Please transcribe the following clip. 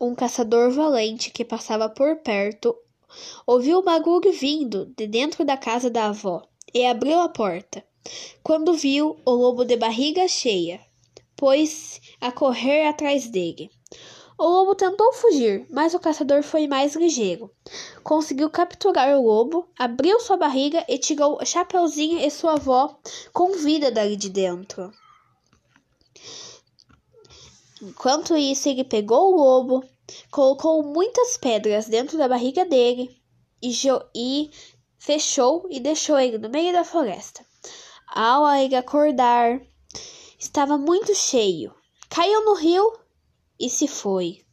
um caçador valente que passava por perto ouviu o bagulho vindo de dentro da casa da avó e abriu a porta. Quando viu o lobo de barriga cheia, pôs a correr atrás dele. O lobo tentou fugir, mas o caçador foi mais ligeiro. Conseguiu capturar o lobo, abriu sua barriga e tirou Chapeuzinho e sua avó com vida dali de dentro. Enquanto isso, ele pegou o lobo, colocou muitas pedras dentro da barriga dele e, e fechou e deixou ele no meio da floresta. Ao ele acordar, estava muito cheio. Caiu no rio e se foi.